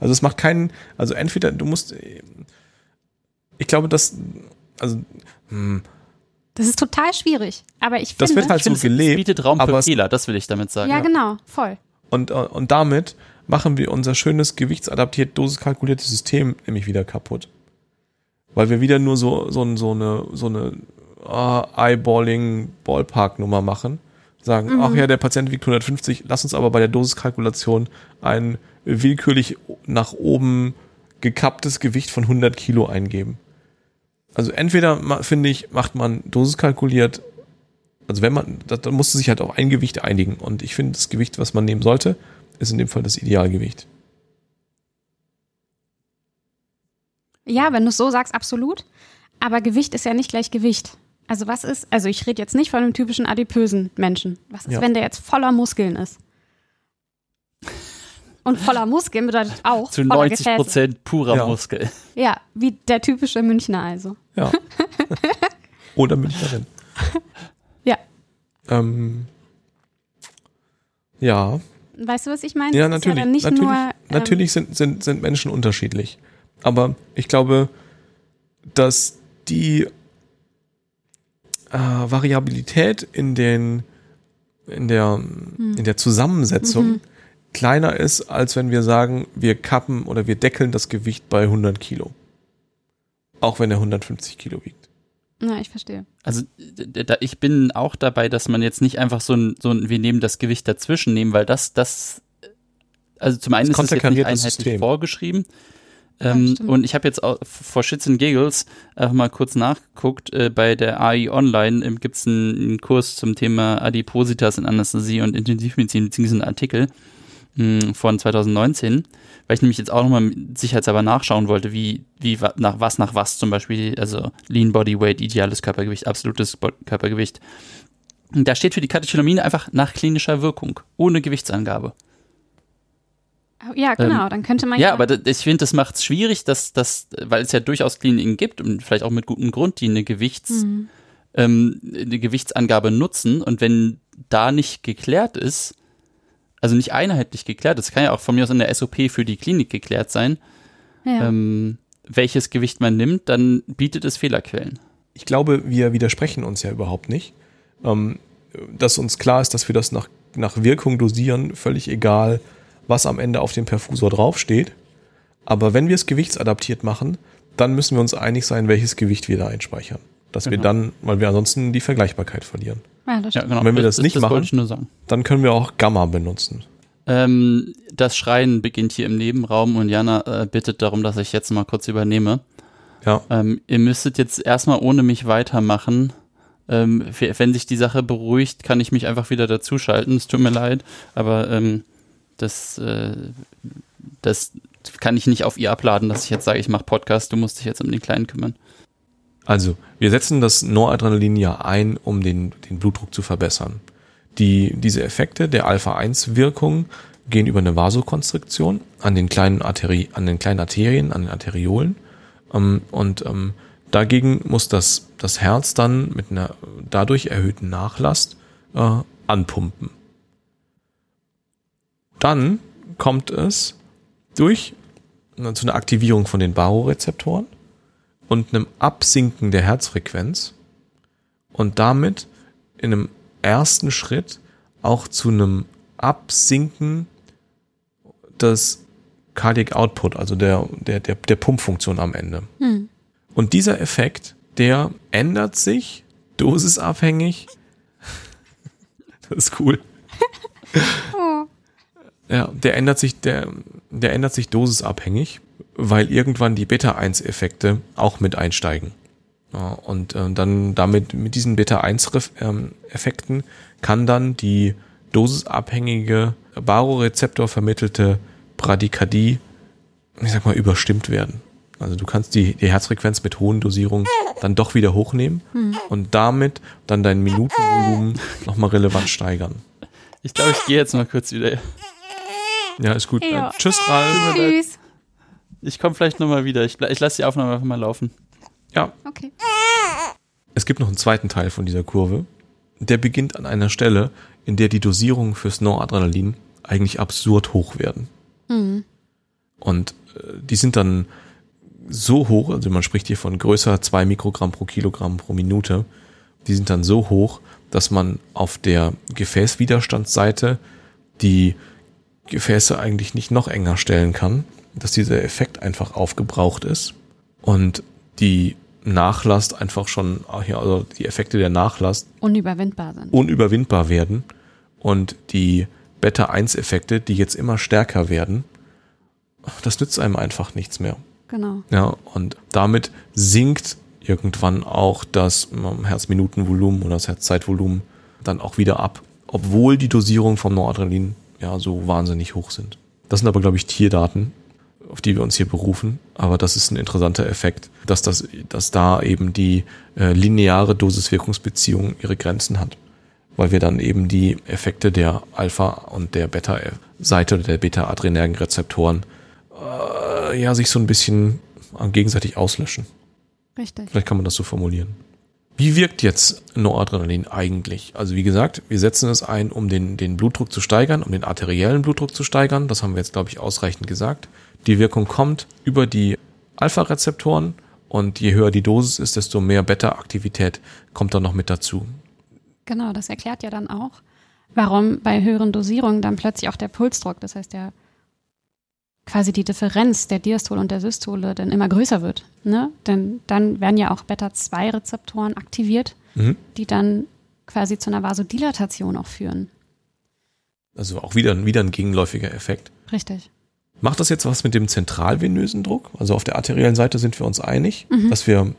also es macht keinen, also entweder du musst, ich glaube, dass, also hm, Das ist total schwierig. Aber ich finde, Das wird halt so Es gelebt, bietet Raum aber für Fehler, das will ich damit sagen. ja, genau, voll. und, und damit machen wir unser schönes gewichtsadaptiert, dosiskalkuliertes System nämlich wieder kaputt. Weil wir wieder nur so, so, so eine, so eine ah, Eyeballing Ballpark-Nummer machen. Sagen, ach ja, der Patient wiegt 150, lass uns aber bei der Dosiskalkulation ein willkürlich nach oben gekapptes Gewicht von 100 Kilo eingeben. Also entweder, finde ich, macht man dosiskalkuliert, also wenn man, da, da musste sich halt auf ein Gewicht einigen. Und ich finde, das Gewicht, was man nehmen sollte, ist in dem Fall das Idealgewicht. Ja, wenn du es so sagst, absolut. Aber Gewicht ist ja nicht gleich Gewicht. Also was ist, also ich rede jetzt nicht von einem typischen adipösen Menschen. Was ist, Ja. wenn der jetzt voller Muskeln ist? Und voller Muskeln bedeutet auch Zu voller 90 Gefäße. Prozent purer Ja. Muskel. Ja, wie der typische Münchner also. Ja. Oder Münchnerin. Ja. Ähm, ja, Weißt du, was ich meine? ja, natürlich. nicht natürlich nur, ähm, natürlich sind, sind, sind Menschen unterschiedlich. Aber ich glaube, dass die äh, Variabilität in den in der, Hm. in der Zusammensetzung Mhm. Kleiner ist, als wenn wir sagen, wir kappen oder wir deckeln das Gewicht bei 100 Kilo. Auch wenn er 150 Kilo wiegt. Na, ich verstehe. Also da, ich bin auch dabei, dass man jetzt nicht einfach so ein, so ein, wir nehmen das Gewicht dazwischen nehmen, weil das, das, also zum einen Das ist es jetzt nicht einheitlich System. vorgeschrieben. Ähm, stimmt. und ich habe jetzt auch vor Shits and Giggles einfach mal kurz nachgeguckt. Äh, bei der AI Online ähm, gibt es einen, einen Kurs zum Thema Adipositas in Anästhesie und Intensivmedizin, beziehungsweise einen Artikel mh, von 2019, weil ich nämlich jetzt auch nochmal sicherheitshalber nachschauen wollte, wie, wie nach was nach was zum Beispiel, also Lean Body Weight, ideales Körpergewicht, absolutes Bo Körpergewicht. Und da steht für die Katecholamine einfach nach klinischer Wirkung, ohne Gewichtsangabe. Ja, genau, dann könnte man Ähm, Ja, aber das, ich finde, das macht es schwierig, dass das, weil es ja durchaus Kliniken gibt und vielleicht auch mit gutem Grund, die eine Gewichts, ähm, eine Gewichtsangabe nutzen und wenn da nicht geklärt ist, also nicht einheitlich geklärt, das kann ja auch von mir aus in der SOP für die Klinik geklärt sein, ja. ähm, welches Gewicht man nimmt, dann bietet es Fehlerquellen. Ich glaube, wir widersprechen uns ja überhaupt nicht. Ähm, dass uns klar ist, dass wir das nach, nach Wirkung dosieren, völlig egal, was am Ende auf dem Perfusor draufsteht. Aber wenn wir es gewichtsadaptiert machen, dann müssen wir uns einig sein, welches Gewicht wir da einspeichern. Dass wir Genau. dann, weil wir ansonsten die Vergleichbarkeit verlieren. Ja, das Ja, stimmt. genau. Und wenn wir das nicht das machen- wollte ich nur sagen. Dann können wir auch Gamma benutzen. Ähm, das Schreien beginnt hier im Nebenraum und Jana äh, bittet darum, dass ich jetzt mal kurz übernehme. Ja. Ähm, ihr müsstet jetzt erstmal ohne mich weitermachen. Ähm, wenn sich die Sache beruhigt, kann ich mich einfach wieder dazuschalten. Es tut mir leid, aber ähm, das, äh, das kann ich nicht auf ihr abladen, dass ich jetzt sage, ich mache Podcast, du musst dich jetzt um den Kleinen kümmern. Also, wir setzen das Noradrenalin ja ein, um den, den Blutdruck zu verbessern. Die, diese Effekte der Alpha-1-Wirkung gehen über eine Vasokonstriktion an den kleinen, Arteri an den kleinen Arterien, an den Arteriolen. Ähm, und ähm, dagegen muss das, das Herz dann mit einer dadurch erhöhten Nachlast äh, anpumpen. Dann kommt es durch äh, zu einer Aktivierung von den Barorezeptoren und einem Absinken der Herzfrequenz und damit in einem ersten Schritt auch zu einem Absinken des Cardiac Output, also der, der, der, der Pumpfunktion am Ende. Hm. Und dieser Effekt, der ändert sich dosisabhängig. Das ist cool. Oh. Ja, der ändert sich, der, der ändert sich dosisabhängig, weil irgendwann die Beta-1-Effekte auch mit einsteigen. Ja, und äh, dann damit mit diesen Beta-1-Effekten kann dann die dosisabhängige Barorezeptor vermittelte Bradykardie, ich sag mal, überstimmt werden. Also du kannst die, die Herzfrequenz mit hohen Dosierungen dann doch wieder hochnehmen und damit dann dein Minutenvolumen nochmal relevant steigern. Ich glaube, ich gehe jetzt mal kurz wieder. Ja, ist gut. Ja. Tschüss, Ralf. Tschüss. Ich komme vielleicht nochmal wieder. Ich, ich lasse die Aufnahme einfach mal laufen. Ja, Okay. Es gibt noch einen zweiten Teil von dieser Kurve. Der beginnt an einer Stelle, in der die Dosierungen fürs Noradrenalin eigentlich absurd hoch werden. Und äh, die sind dann so hoch, also man spricht hier von größer 2 Mikrogramm pro Kilogramm pro Minute, die sind dann so hoch, dass man auf der Gefäßwiderstandsseite die Gefäße eigentlich nicht noch enger stellen kann, dass dieser Effekt einfach aufgebraucht ist und die Nachlast einfach schon, also die Effekte der Nachlast Unüberwindbar sind. unüberwindbar werden und die Beta-1-Effekte, die jetzt immer stärker werden, das nützt einem einfach nichts mehr. Genau. Ja, und damit sinkt irgendwann auch das ähm, Herzminutenvolumen oder das Herzzeitvolumen dann auch wieder ab, obwohl die Dosierungen vom Noradrenalin ja so wahnsinnig hoch sind. Das sind aber, glaube ich, Tierdaten, auf die wir uns hier berufen. Aber das ist ein interessanter Effekt, dass, das, dass da eben die äh, lineare Dosis-Wirkungsbeziehung ihre Grenzen hat. Weil wir dann eben die Effekte der Alpha- und der Beta-Seite oder der beta-adrenergen Rezeptoren äh, ja sich so ein bisschen gegenseitig auslöschen. Richtig. Vielleicht kann man das so formulieren. Wie wirkt jetzt Noradrenalin eigentlich? Also wie gesagt, wir setzen es ein, um den, den Blutdruck zu steigern, um den arteriellen Blutdruck zu steigern. Das haben wir jetzt, glaube ich, ausreichend gesagt. Die Wirkung kommt über die Alpha-Rezeptoren und je höher die Dosis ist, desto mehr Beta-Aktivität kommt dann noch mit dazu. Genau, das erklärt ja dann auch, warum bei höheren Dosierungen dann plötzlich auch der Pulsdruck, das heißt der quasi die Differenz der Diastole und der Systole dann immer größer wird. Ne? Denn dann werden ja auch Beta-2-Rezeptoren aktiviert, Mhm. die dann quasi zu einer Vasodilatation auch führen. Also auch wieder, wieder ein gegenläufiger Effekt. Richtig. Macht das jetzt was mit dem zentralvenösen Druck? Also auf der arteriellen Seite sind wir uns einig, Mhm. dass wir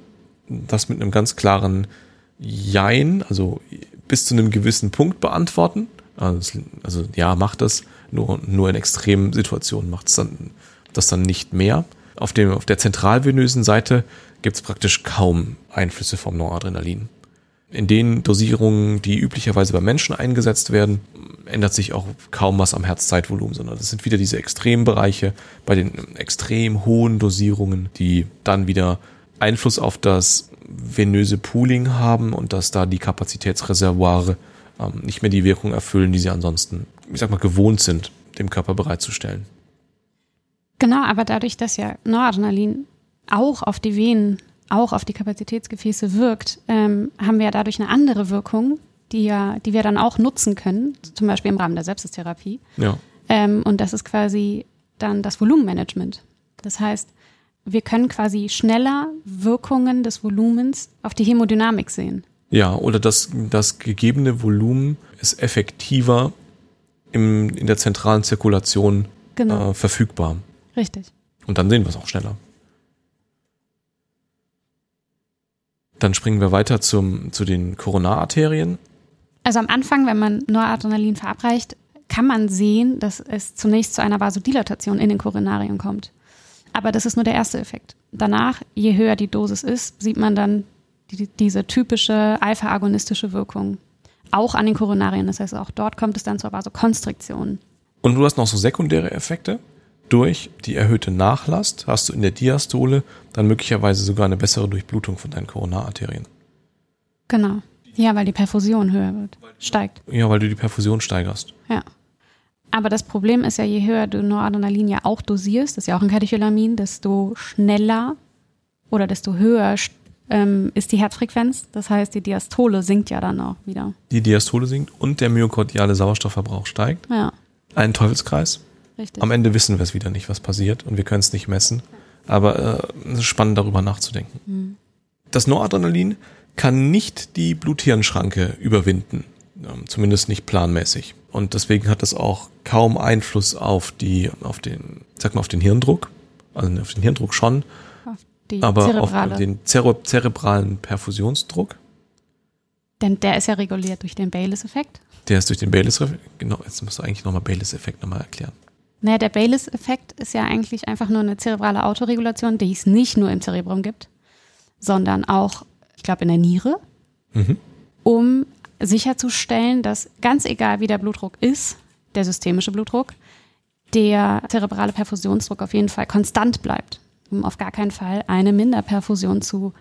das mit einem ganz klaren Jein, also bis zu einem gewissen Punkt beantworten. Also, also ja, macht das, nur, nur in extremen Situationen macht es dann das dann nicht mehr. Auf, dem, auf der zentralvenösen Seite gibt es praktisch kaum Einflüsse vom Noradrenalin. In den Dosierungen, die üblicherweise bei Menschen eingesetzt werden, ändert sich auch kaum was am Herzzeitvolumen, sondern das sind wieder diese Extrembereiche bei den extrem hohen Dosierungen, die dann wieder Einfluss auf das venöse Pooling haben und dass da die Kapazitätsreservoire ähm, nicht mehr die Wirkung erfüllen, die sie ansonsten, ich sag mal, gewohnt sind, dem Körper bereitzustellen. Genau, aber dadurch, dass ja Noradrenalin auch auf die Venen, auch auf die Kapazitätsgefäße wirkt, ähm, haben wir ja dadurch eine andere Wirkung, die ja, die wir dann auch nutzen können, zum Beispiel im Rahmen der Sepsistherapie. Ja. Ähm, und das ist quasi dann das Volumenmanagement. Das heißt, wir können quasi schneller Wirkungen des Volumens auf die Hämodynamik sehen. Ja, oder das, das gegebene Volumen ist effektiver im, in der zentralen Zirkulation Genau, äh, verfügbar. Richtig. Und dann sehen wir es auch schneller. Dann springen wir weiter zum, zu den Koronararterien. Also am Anfang, wenn man Noradrenalin verabreicht, kann man sehen, dass es zunächst zu einer Vasodilatation in den Koronarien kommt. Aber das ist nur der erste Effekt. Danach, je höher die Dosis ist, sieht man dann die, diese typische alpha-agonistische Wirkung. Auch an den Koronarien. Das heißt, auch dort kommt es dann zur Vasokonstriktion. Und du hast noch so sekundäre Effekte. Durch die erhöhte Nachlast hast du in der Diastole dann möglicherweise sogar eine bessere Durchblutung von deinen Koronararterien. Genau. Ja, weil die Perfusion höher wird, steigt. Ja, weil du die Perfusion steigerst. Ja. Aber das Problem ist ja, je höher du Noradrenalin ja auch dosierst, das ist ja auch ein Katecholamin, desto schneller oder desto höher ähm, ist die Herzfrequenz. Das heißt, die Diastole sinkt ja dann auch wieder. Die Diastole sinkt und der myokardiale Sauerstoffverbrauch steigt. Ja, Ein Teufelskreis. Richtig. Am Ende wissen wir es wieder nicht, was passiert und wir können es nicht messen. Aber äh, es ist spannend, darüber nachzudenken. Das Noradrenalin kann nicht die Blut-Hirn-Schranke überwinden, ähm, zumindest nicht planmäßig. Und deswegen hat es auch kaum Einfluss auf die, auf den, sag mal, auf den Hirndruck. Also auf den Hirndruck schon, Auf aber Zerebrale. auf den zere zerebralen Perfusionsdruck. Denn der ist ja reguliert durch den Bayliss-Effekt. Der ist durch den Bayliss-Effekt, genau, jetzt musst du eigentlich nochmal Bayliss-Effekt nochmal erklären. Naja, der Bayliss-Effekt ist ja eigentlich einfach nur eine zerebrale Autoregulation, die es nicht nur im Zerebrum gibt, sondern auch, ich glaube, in der Niere, Mhm. um sicherzustellen, dass ganz egal wie der Blutdruck ist, der systemische Blutdruck, der zerebrale Perfusionsdruck auf jeden Fall konstant bleibt, um auf gar keinen Fall eine Minderperfusion zu,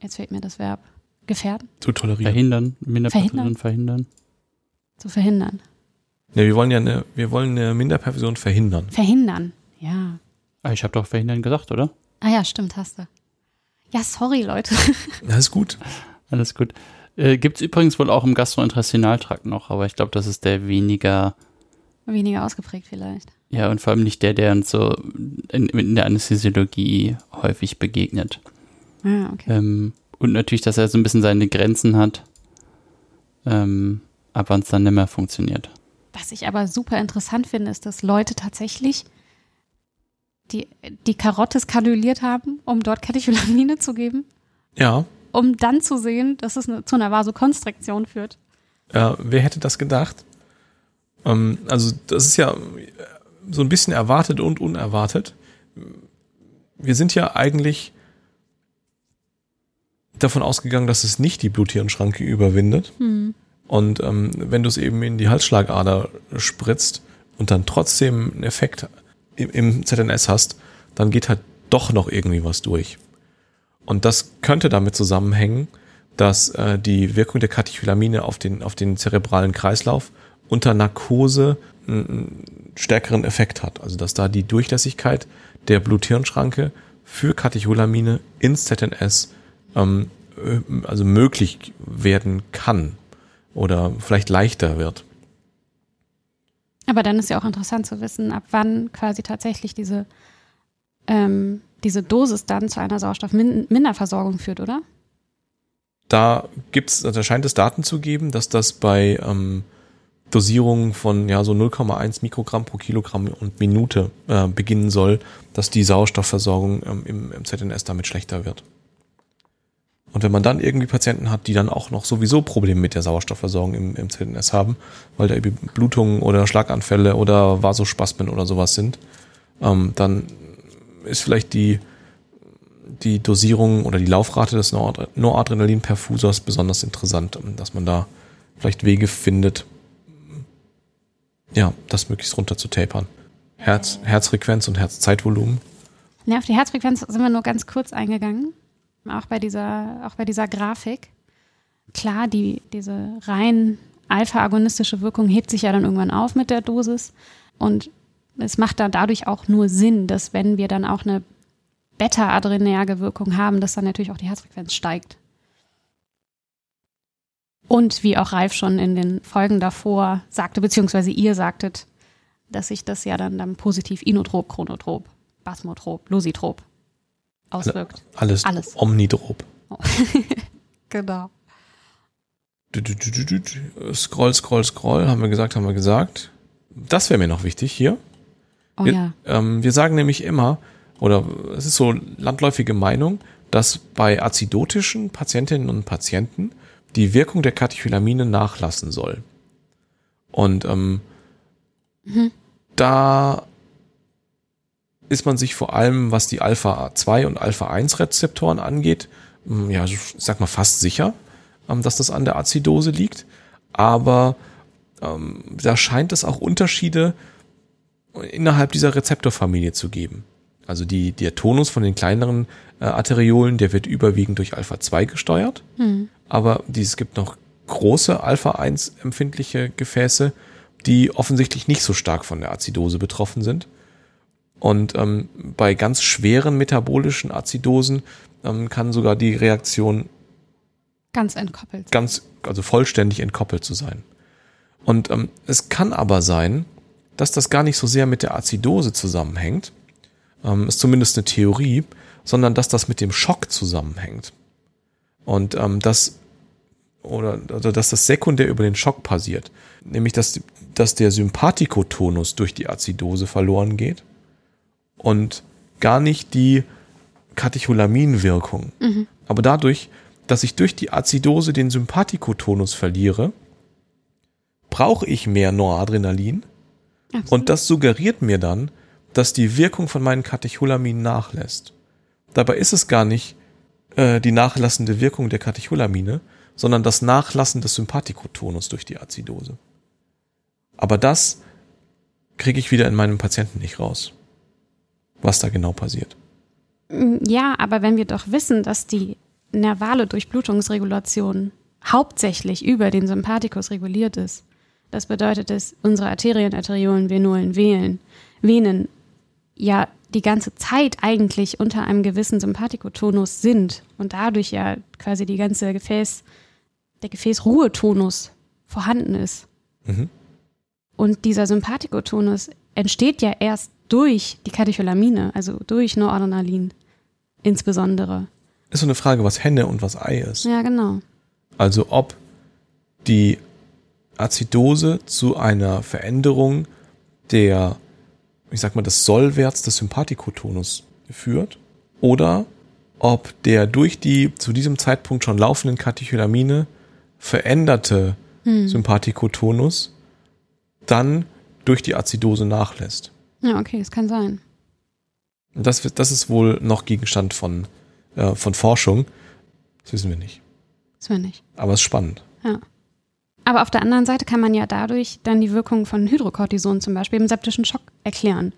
jetzt fehlt mir das Verb, gefährden, Zu tolerieren. Verhindern, Minderperfusion Verhindern. verhindern. zu verhindern. Ja, wir wollen ja eine, wir wollen eine Minderperfusion verhindern. Verhindern, ja. Ah, ich habe doch verhindern gesagt, oder? Ah ja, stimmt, hast du. Ja, sorry, Leute. Ist gut. Alles gut. Äh, Gibt es übrigens wohl auch im Gastrointestinaltrakt noch, aber ich glaube, das ist der weniger, Weniger ausgeprägt vielleicht. ja, und vor allem nicht der, der uns so in, in der Anästhesiologie häufig begegnet. Ah, okay. Ähm, und natürlich, dass er so ein bisschen seine Grenzen hat, ähm, ab wann es dann nicht mehr funktioniert. Was ich aber super interessant finde, ist, dass Leute tatsächlich die, die Karotte skaduliert haben, um dort Katecholamine zu geben, Ja, um dann zu sehen, dass es eine, zu einer Vasokonstriktion führt. äh, wer hätte das gedacht? Ähm, also das ist ja äh, so ein bisschen erwartet und unerwartet. Wir sind ja eigentlich davon ausgegangen, dass es nicht die Blut-Hirn-Schranke überwindet. Und ähm, wenn du es eben in die Halsschlagader spritzt und dann trotzdem einen Effekt im, im ZNS hast, dann geht halt doch noch irgendwie was durch. Und das könnte damit zusammenhängen, dass äh, die Wirkung der Katecholamine auf den, auf den zerebralen Kreislauf unter Narkose einen, stärkeren Effekt hat. Also dass da die Durchlässigkeit der Blut-Hirn-Schranke für Katecholamine ins ZNS ähm, äh, also möglich werden kann oder vielleicht leichter wird. Aber dann ist ja auch interessant zu wissen, ab wann quasi tatsächlich diese, ähm, diese Dosis dann zu einer Sauerstoffminderversorgung führt, oder? Da gibt's, da scheint es Daten zu geben, dass das bei ähm, Dosierungen von ja so 0,1 Mikrogramm pro Kilogramm und Minute äh, beginnen soll, dass die Sauerstoffversorgung ähm, im, im ZNS damit schlechter wird. Und wenn man dann irgendwie Patienten hat, die dann auch noch sowieso Probleme mit der Sauerstoffversorgung im, im ZNS haben, weil da irgendwie Blutungen oder Schlaganfälle oder Vasospasmen oder sowas sind, ähm, dann ist vielleicht die, die Dosierung oder die Laufrate des Noradrenalinperfusors besonders interessant, dass man da vielleicht Wege findet, ja, das möglichst runter zu tapern. Herz, Herzfrequenz und Herzzeitvolumen. Ja, auf die Herzfrequenz sind wir nur ganz kurz eingegangen auch bei dieser, auch bei dieser Grafik. Klar, die, diese rein alpha-agonistische Wirkung hebt sich ja dann irgendwann auf mit der Dosis. Und es macht dann dadurch auch nur Sinn, dass wenn wir dann auch eine beta-adrenerge Wirkung haben, dass dann natürlich auch die Herzfrequenz steigt. Und wie auch Ralf schon in den Folgen davor sagte, beziehungsweise ihr sagtet, dass sich das ja dann, dann positiv inotrop, chronotrop, basmotrop, lositrop auswirkt. Alles, Alles. omnidrop. Oh. genau. Scroll, scroll, scroll, haben wir gesagt, haben wir gesagt. Das wäre mir noch wichtig hier. Oh wir, ja. Ähm, wir sagen nämlich immer, oder es ist so landläufige Meinung, dass bei azidotischen Patientinnen und Patienten die Wirkung der Katecholamine nachlassen soll. Und ähm, mhm. da ist man sich vor allem, was die Alpha-2 und Alpha-1-Rezeptoren angeht, hm, ja, ich sag mal fast sicher, ähm, dass das an der Azidose liegt. Aber ähm, da scheint es auch Unterschiede innerhalb dieser Rezeptorfamilie zu geben. Also die, der Tonus von den kleineren äh, Arteriolen, der wird überwiegend durch Alpha-2 gesteuert. Mhm. Aber es gibt noch große Alpha-1 empfindliche Gefäße, die offensichtlich nicht so stark von der Azidose betroffen sind. Und ähm, bei ganz schweren metabolischen Azidosen ähm, kann sogar die Reaktion ganz entkoppelt, ganz also vollständig entkoppelt zu sein. Und ähm, es kann aber sein, dass das gar nicht so sehr mit der Azidose zusammenhängt, ähm, ist zumindest eine Theorie, sondern dass das mit dem Schock zusammenhängt. Und ähm, das oder, oder dass das sekundär über den Schock passiert, nämlich dass, dass der Sympathikotonus durch die Azidose verloren geht und gar nicht die Katecholaminwirkung. Mhm. Aber dadurch, dass ich durch die Azidose den Sympathikotonus verliere, brauche ich mehr Noradrenalin. Absolut. Und das suggeriert mir dann, dass die Wirkung von meinen Katecholaminen nachlässt. Dabei ist es gar nicht äh, die nachlassende Wirkung der Katecholamine, sondern das Nachlassen des Sympathikotonus durch die Azidose. Aber das kriege ich wieder in meinem Patienten nicht raus was da genau passiert. Mm, ja, aber wenn wir doch wissen, dass die nervale Durchblutungsregulation hauptsächlich über den Sympathikus reguliert ist, das bedeutet, dass unsere Arterien, Arteriolen, Venolen, Venen, Venen ja die ganze Zeit eigentlich unter einem gewissen Sympathikotonus sind und dadurch ja quasi die ganze Gefäß, der Gefäßruhetonus vorhanden ist. Mhm. Und dieser Sympathikotonus entsteht ja erst durch die Katecholamine, also durch Noradrenalin insbesondere. Ist so eine Frage, was Henne und was Ei ist. Ja, genau. Also ob die Azidose zu einer Veränderung der, ich sag mal, des Sollwerts des Sympathikotonus führt oder ob der durch die zu diesem Zeitpunkt schon laufenden Katecholamine veränderte hm. Sympathikotonus dann durch die Azidose nachlässt. Ja, okay, das kann sein. Das, das ist wohl noch Gegenstand von, äh, von Forschung. Das wissen wir nicht. Wissen wir nicht. Aber es ist spannend. Ja. Aber auf der anderen Seite kann man ja dadurch dann die Wirkung von Hydrocortison zum Beispiel im septischen Schock erklären.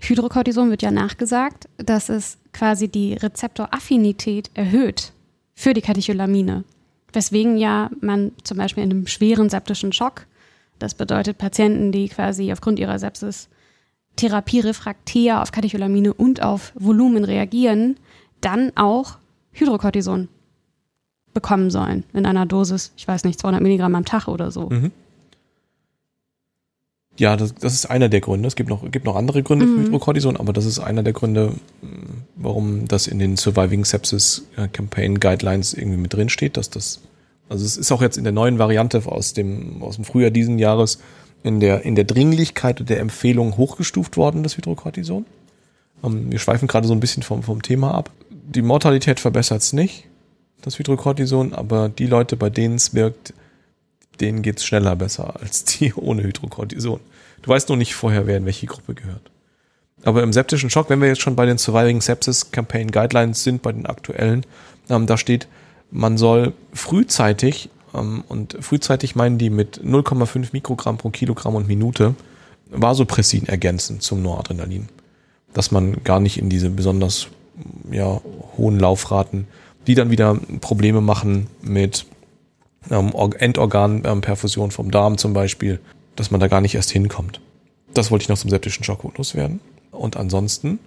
Hydrocortison wird ja nachgesagt, dass es quasi die Rezeptoraffinität erhöht für die Katecholamine. Weswegen ja man zum Beispiel in einem schweren septischen Schock, das bedeutet Patienten, die quasi aufgrund ihrer Sepsis therapierefraktär auf Katecholamine und auf Volumen reagieren, dann auch Hydrocortison bekommen sollen in einer Dosis, ich weiß nicht, 200 Milligramm am Tag oder so. Mhm. Ja, das, das ist einer der Gründe. Es gibt noch, gibt noch andere Gründe für Hydrocortison, aber das ist einer der Gründe, warum das in den Surviving Sepsis äh, Campaign Guidelines irgendwie mit drin steht, dass das, also es ist auch jetzt in der neuen Variante aus dem, aus dem Frühjahr diesen Jahres in der, in der Dringlichkeit und der Empfehlung hochgestuft worden, das Hydrocortison. Ähm, wir schweifen gerade so ein bisschen vom, vom Thema ab. Die Mortalität verbessert es nicht, das Hydrocortison, aber die Leute, bei denen es wirkt, denen geht's schneller besser als die ohne Hydrocortison. Du weißt noch nicht vorher, wer in welche Gruppe gehört. Aber im septischen Schock, wenn wir jetzt schon bei den Surviving Sepsis Campaign Guidelines sind, bei den aktuellen, ähm, da steht, man soll frühzeitig, ähm, und frühzeitig meinen die mit 0,5 Mikrogramm pro Kilogramm und Minute, Vasopressin ergänzen zum Noradrenalin. Dass man gar nicht in diese besonders ja, hohen Laufraten, die dann wieder Probleme machen mit ähm, Or- Endorganperfusion vom Darm zum Beispiel, dass man da gar nicht erst hinkommt. Das wollte ich noch zum septischen Schock loswerden. Und ansonsten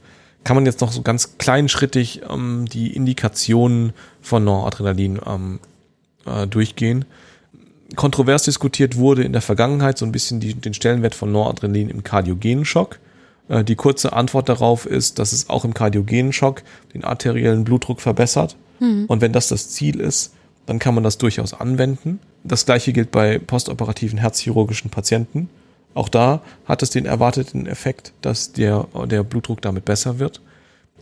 kann man jetzt noch so ganz kleinschrittig ähm, die Indikationen von Noradrenalin ähm, äh, durchgehen. Kontrovers diskutiert wurde in der Vergangenheit so ein bisschen die, den Stellenwert von Noradrenalin im kardiogenen Schock. Äh, die kurze Antwort darauf ist, dass es auch im kardiogenen Schock den arteriellen Blutdruck verbessert. Und wenn das das Ziel ist, dann kann man das durchaus anwenden. Das gleiche gilt bei postoperativen herzchirurgischen Patienten. Auch da hat es den erwarteten Effekt, dass der, der Blutdruck damit besser wird.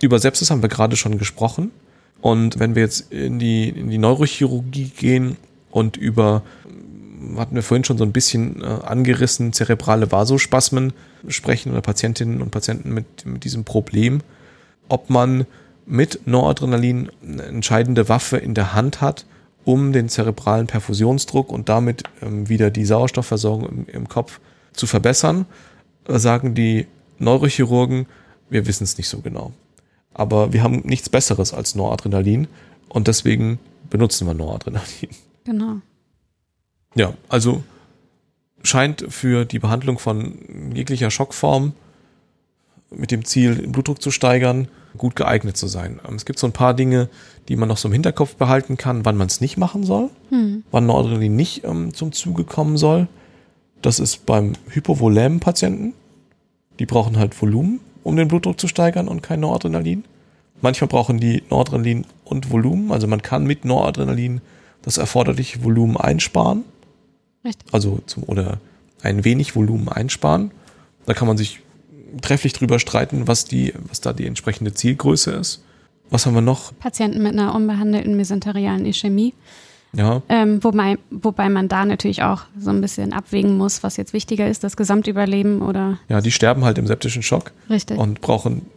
Über Sepsis haben wir gerade schon gesprochen. Und wenn wir jetzt in die, in die Neurochirurgie gehen und über, hatten wir vorhin schon so ein bisschen äh, angerissen, zerebrale Vasospasmen sprechen oder Patientinnen und Patienten mit, mit diesem Problem, ob man mit Noradrenalin eine entscheidende Waffe in der Hand hat, um den zerebralen Perfusionsdruck und damit ähm, wieder die Sauerstoffversorgung im, im Kopf zu verbessern, sagen die Neurochirurgen, wir wissen es nicht so genau. Aber wir haben nichts Besseres als Noradrenalin und deswegen benutzen wir Noradrenalin. Genau. Ja, also scheint für die Behandlung von jeglicher Schockform mit dem Ziel, den Blutdruck zu steigern, gut geeignet zu sein. Ähm, Es gibt so ein paar Dinge, die man noch so im Hinterkopf behalten kann, wann man es nicht machen soll, wann Noradrenalin nicht ähm, zum Zuge kommen soll. Das ist beim hypovolämen Patienten. Die brauchen halt Volumen, um den Blutdruck zu steigern und kein Noradrenalin. Manchmal brauchen die Noradrenalin und Volumen. Also man kann mit Noradrenalin das erforderliche Volumen einsparen. Richtig. Also zum, oder ein wenig Volumen einsparen. Da kann man sich trefflich drüber streiten, was die, was da die entsprechende Zielgröße ist. Was haben wir noch? Patienten mit einer unbehandelten mesenterialen Ischämie. Ja, Ähm, wobei, wobei man da natürlich auch so ein bisschen abwägen muss, was jetzt wichtiger ist, das Gesamtüberleben oder ja, die sterben halt im septischen Schock richtig. und brauchen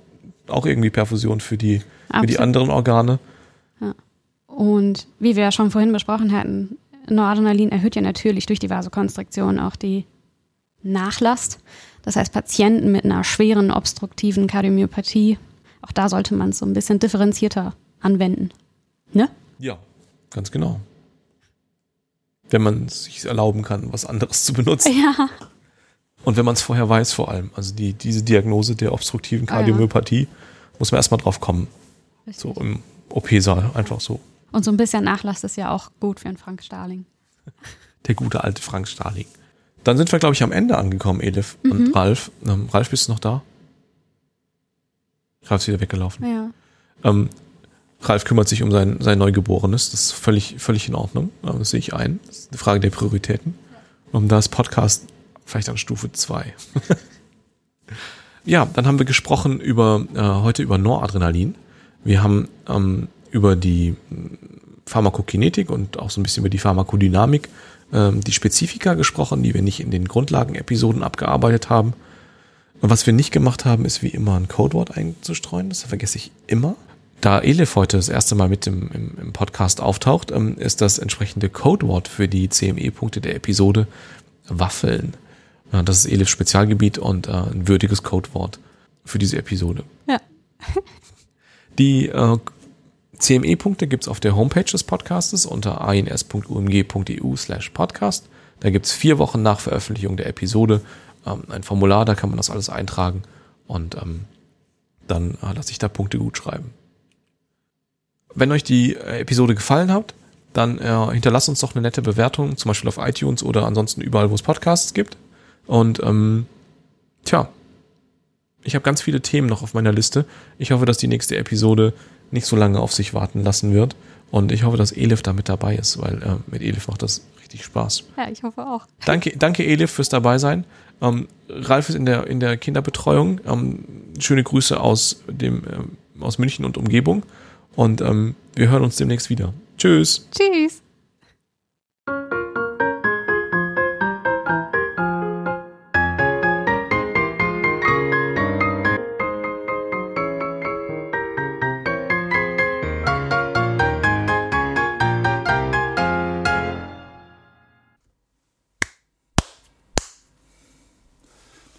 auch irgendwie Perfusion für die, für die anderen Organe. Und wie wir ja schon vorhin besprochen hatten, Noradrenalin erhöht ja natürlich durch die Vasokonstriktion auch die Nachlast. Das heißt, Patienten mit einer schweren obstruktiven Kardiomyopathie, auch da sollte man es so ein bisschen differenzierter anwenden. Ne? Ja, ganz genau. Wenn man es sich erlauben kann, was anderes zu benutzen. Ja. Und wenn man es vorher weiß, vor allem. Also die, diese Diagnose der obstruktiven Ah, ja. Kardiomyopathie, muss man erstmal drauf kommen. Richtig. So im OP-Saal, einfach so. Und so ein bisschen Nachlass ist ja auch gut für einen Frank Starling. Der gute alte Frank Starling. Dann sind wir, glaube ich, am Ende angekommen, Elif Mhm. und Ralf. Ähm, Ralf, bist du noch da? Ralf ist wieder weggelaufen. Ja. Ähm, Ralf kümmert sich um sein, sein Neugeborenes. Das ist völlig, völlig in Ordnung. Das sehe ich ein. Das ist eine Frage der Prioritäten. Und da ist Podcast vielleicht an Stufe 2. ja, dann haben wir gesprochen über äh, heute über Noradrenalin. Wir haben ähm, über die Pharmakokinetik und auch so ein bisschen über die Pharmakodynamik, ähm, die Spezifika gesprochen, die wir nicht in den Grundlagen-Episoden abgearbeitet haben. Und was wir nicht gemacht haben, ist wie immer ein Codewort einzustreuen. Das vergesse ich immer. Da Elif heute das erste Mal mit im, im, im Podcast auftaucht, ähm, ist das entsprechende Codewort für die CME-Punkte der Episode Waffeln. Ja, das ist Elifs Spezialgebiet und äh, ein würdiges Codewort für diese Episode. Ja. Die äh, CME-Punkte gibt's auf der Homepage des Podcastes unter ins.umg.eu slash podcast. Da gibt's vier Wochen nach Veröffentlichung der Episode ähm, ein Formular, da kann man das alles eintragen und ähm, dann äh, lasse ich da Punkte gut schreiben. Wenn euch die äh, Episode gefallen hat, dann äh, hinterlasst uns doch eine nette Bewertung, zum Beispiel auf iTunes oder ansonsten überall, wo es Podcasts gibt. Und ähm, tja, ich habe ganz viele Themen noch auf meiner Liste. Ich hoffe, dass die nächste Episode nicht so lange auf sich warten lassen wird. Und ich hoffe, dass Elif da mit dabei ist, weil äh, mit Elif macht das richtig Spaß. Ja, ich hoffe auch. Danke, danke Elif fürs dabei sein. Ähm, Ralf ist in der, in der Kinderbetreuung. Ähm, schöne Grüße aus, dem, ähm, aus München und Umgebung. Und ähm, wir hören uns demnächst wieder. Tschüss. Tschüss.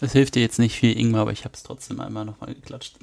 Das hilft dir jetzt nicht viel, Ingmar, aber ich habe es trotzdem einmal nochmal geklatscht.